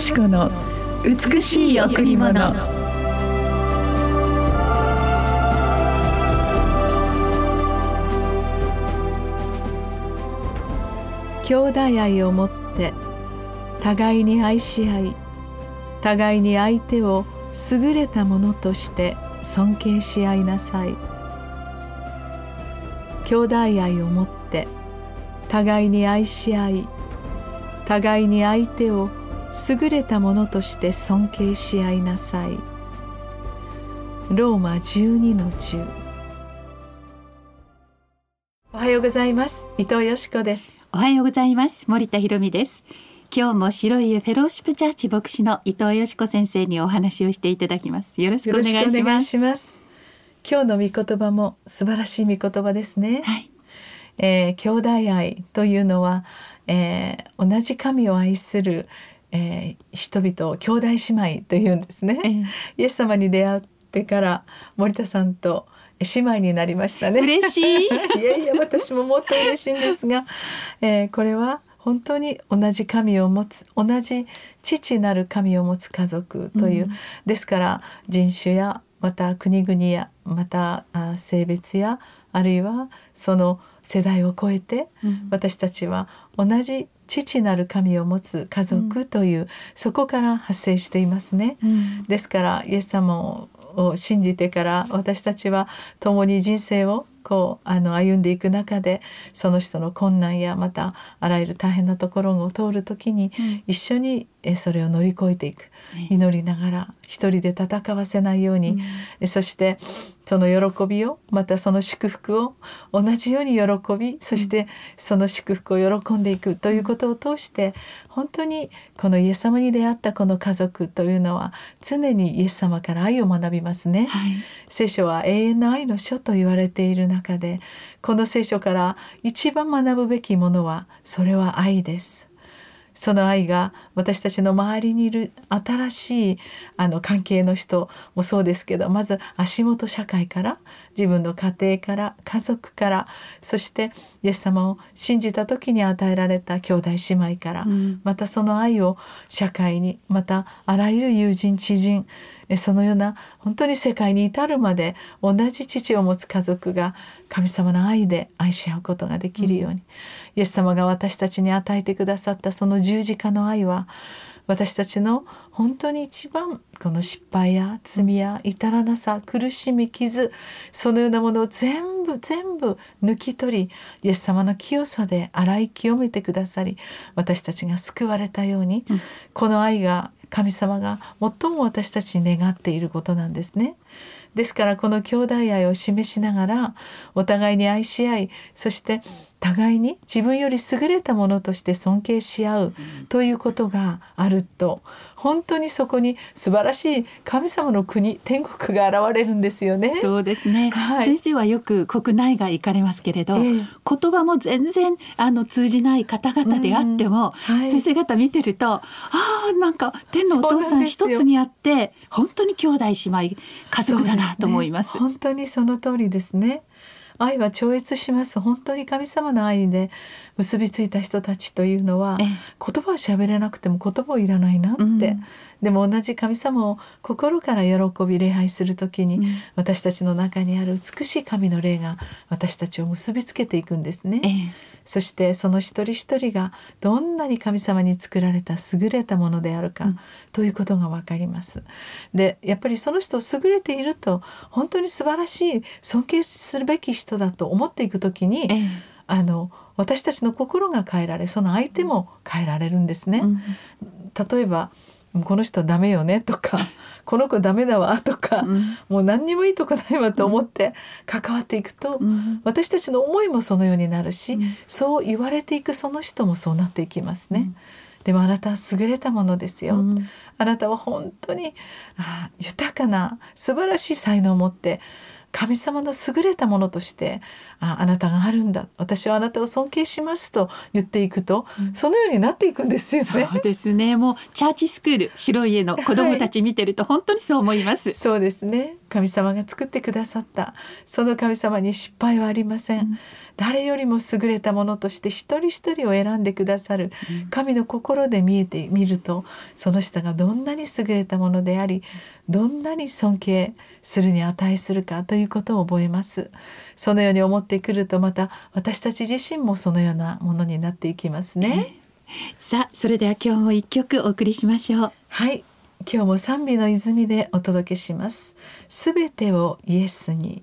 し子の美しい贈り物。兄弟愛をもって互いに愛し合い互いに相手を優れたものとして尊敬し合いなさい。兄弟愛をもって互いに愛し合い互いに相手を優れたものとして尊敬し合いなさい。ローマ12の10おはようございます。伊藤よしこです。おはようございます。森田博美です。今日も白いフェローシップチャーチ牧師の伊藤よしこ先生にお話をしていただきます。よろしくお願いします。今日の御言葉も素晴らしい御言葉ですね、はい。えー、兄弟愛というのは、えー、同じ神を愛する、えー、人々を兄弟姉妹というんですね、えー、イエス様に出会ってから森田さんと姉妹になりましたね。嬉しい。いやいや私ももっと嬉しいんですが、えー、これは本当に同じ神を持つ同じ父なる神を持つ家族という、うん、ですから人種やまた国々やまた性別やあるいはその世代を超えて、うん、私たちは同じ父なる神を持つ家族という、うん、そこから発生していますね。ですからイエス様を信じてから私たちは共に人生をこうあの歩んでいく中でその人の困難やまたあらゆる大変なところを通る時に、一緒にそれを乗り越えていく、祈りながら一人で戦わせないように、うん、そしてその喜びをまたその祝福を同じように喜びそしてその祝福を喜んでいくということを通して本当にこのイエス様に出会ったこの家族というのは常にイエス様から愛を学びますね、はい、聖書は永遠の愛の書と言われている中でこの聖書から一番学ぶべきものはそれは愛です。その愛が私たちの周りにいる新しいあの関係の人もそうですけどまず足元社会から自分の家庭から家族からそしてイエス様を信じた時に与えられた兄弟姉妹から、うん、またその愛を社会にまたあらゆる友人知人そのような本当に世界に至るまで同じ父を持つ家族が神様の愛で愛し合うことができるように、うん、イエス様が私たちに与えてくださったその十字架の愛は私たちの本当に一番この失敗や罪や至らなさ苦しみ傷そのようなものを全部全部抜き取りイエス様の清さで洗い清めてくださり私たちが救われたように、うん、この愛が神様が最も私たちに願っていることなんですね。ですからこの兄弟愛を示しながらお互いに愛し合いそして互いに自分より優れたものとして尊敬し合うということがあると本当にそこに素晴らしい神様の国天国が現れるんですよね。そうですね、はい、先生はよく国内外行かれますけれど、えー、言葉も全然あの通じない方々であっても、はい、先生方見てるとああなんか天のお父さん一つにあって本当に兄弟姉妹家族だなと思います。すね、本当にその通りですね。愛は超越します。本当に神様の愛で結びついた人たちというのは言葉を喋れなくても言葉をいらないなって、うん、でも同じ神様を心から喜び礼拝する時に、うん、私たちの中にある美しい神の霊が私たちを結びつけていくんですね。ええそしてその一人一人がどんなに神様に作られた優れたものであるか、ということが分かります。でやっぱりその人を優れていると本当に素晴らしい尊敬するべき人だと思っていく時に、ええ、あの私たちの心が変えられその相手も変えられるんですね。うん、例えばこの人ダメよねとか この子ダメだわとか、うん、もう何にもいいとこないわと思って関わっていくと、うん、私たちの思いもそのようになるし、うん、そう言われていくその人もそうなっていきますね。でもあなたは優れたものですよ。あなたは本当にあ豊かな素晴らしい才能を持って神様の優れたものとしてああなたがあるんだ。私はあなたを尊敬しますと言っていくと、うん、そのようになっていくんですよね。そうですね。もうチャーチスクール白い家の子供たち見てると 本当にそう思います。はい、そうですね。神様が作ってくださった。その神様に失敗はありません。うん。誰よりも優れたものとして一人一人を選んでくださる神の心で見えてみるとその人がどんなに優れたものでありどんなに尊敬するに値するかということを覚えますそのように思ってくるとまた私たち自身もそのようなものになっていきますね、さあそれでは今日も一曲お送りしましょう。はい。今日も賛美の泉でお届けします。すべてをイエスに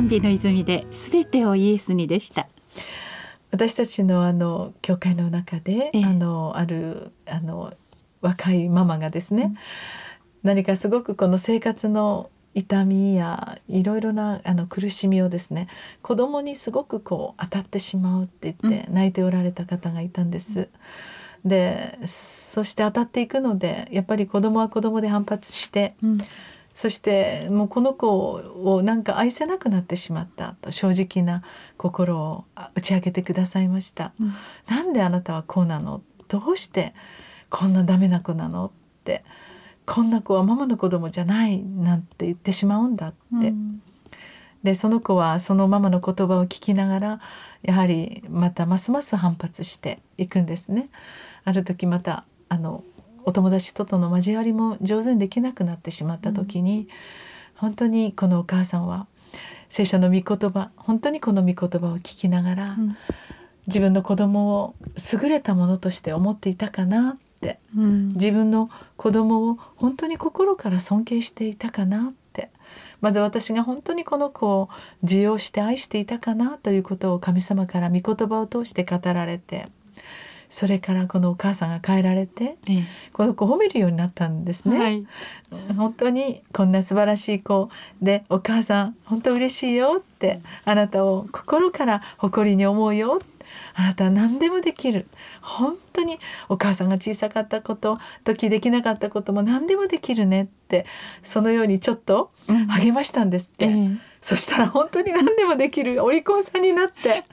の泉で全てをイエスにでした。私たちのあの教会の中で、ええ、あのあるあの若いママがですね、うん、何かすごくこの生活の痛みやいろいろなあの苦しみをですね子供にすごくこう当たってしまうって言って泣いておられた方がいたんです。うん、でそして当たっていくのでやっぱり子供は子供で反発して、うんそしてもうこの子をなんか愛せなくなってしまったと正直な心を打ち明けてくださいました、うん、なんであなたはこうなの？どうしてこんなダメな子なの？って。こんな子はママの子供じゃないなんて言ってしまうんだって、うん、でその子はそのママの言葉を聞きながらやはりまたますます反発していくんですね。ある時またあのお友達ととの交わりも上手にできなくなってしまった時に、うん、本当にこのお母さんは聖書の御言葉本当にこの御言葉を聞きながら、うん、自分の子供を優れたものとして思っていたかなって、うん、自分の子供を本当に心から尊敬していたかなってまず私が本当にこの子を受容して愛していたかなということを神様から御言葉を通して語られて。それからこのお母さんが帰られて、ええ、この子褒めるようになったんですね、はい、本当にこんな素晴らしい子でお母さん本当嬉しいよってあなたを心から誇りに思うよあなたは何でもできる。本当にお母さんが小さかったこと時できなかったことも何でもできるねってそのようにちょっと励ましたんですって。うんえ。そしたら本当に何でもできる。お利口さんになって、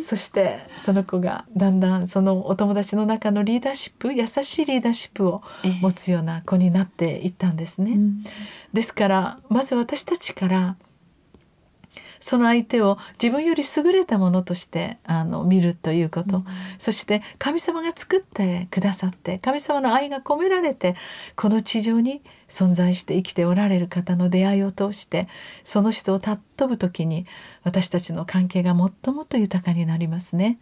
そしてその子がだんだんそのお友達の中のリーダーシップ優しいリーダーシップを持つような子になっていったんですね。ですからまず私たちからその相手を自分より優れたものとしてあの見るということ、うん、そして神様が作ってくださって神様の愛が込められてこの地上に存在して生きておられる方の出会いを通してその人を尊ぶ時に私たちの関係がもっともっと豊かになりますね。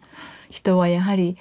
人はやはり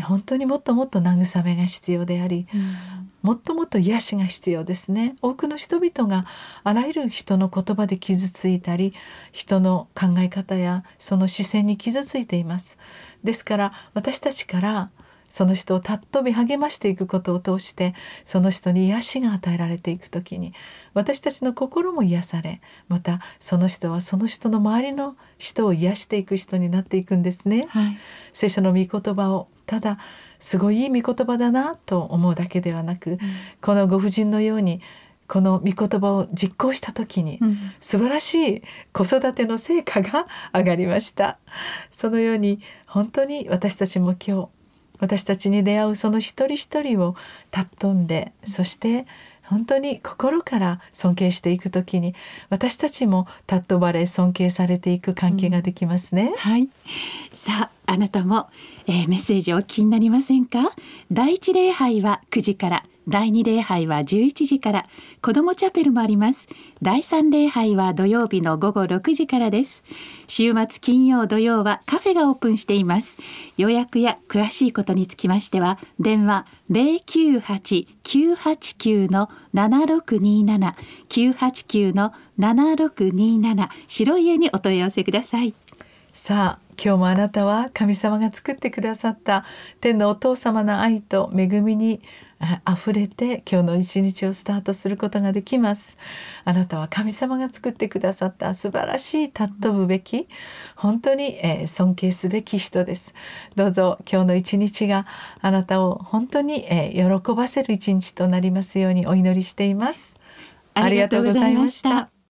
本当にもっともっと慰めが必要であり、うん、もっともっと癒しが必要ですね。多くの人々があらゆる人の言葉で傷ついたり人の考え方やその視線に傷ついています。ですから私たちからその人を尊び励ましていくことを通してその人に癒しが与えられていく時に私たちの心も癒されまたその人はその人の周りの人を癒していく人になっていくんですね。はい、聖書の御言葉をただすごいいい御言葉だなと思うだけではなく、うん、このご婦人のようにこの御言葉を実行した時に、素晴らしい子育ての成果が上がりましたそのように本当に私たちも今日私たちに出会うその一人一人を尊んでそして本当に心から尊敬していくときに私たちも尊ばれ尊敬されていく関係ができますね、うん、はい。さああなたも、えー、メッセージお気になりませんか？第一礼拝は9時から第二礼拝は11時から。子どもチャペルもあります。第三礼拝は土曜日の午後6時からです。週末金曜土曜はカフェがオープンしています。予約や詳しいことにつきましては電話098-989の7627 989の7627白い家にお問い合わせください。さあ今日もあなたは神様が作ってくださった天のお父様の愛と恵みに溢れて今日の一日をスタートすることができます。あなたは神様が作ってくださった素晴らしい尊ぶべき本当に、えー、尊敬すべき人です。どうぞ今日の一日があなたを本当に、えー、喜ばせる一日となりますようにお祈りしています。ありがとうございました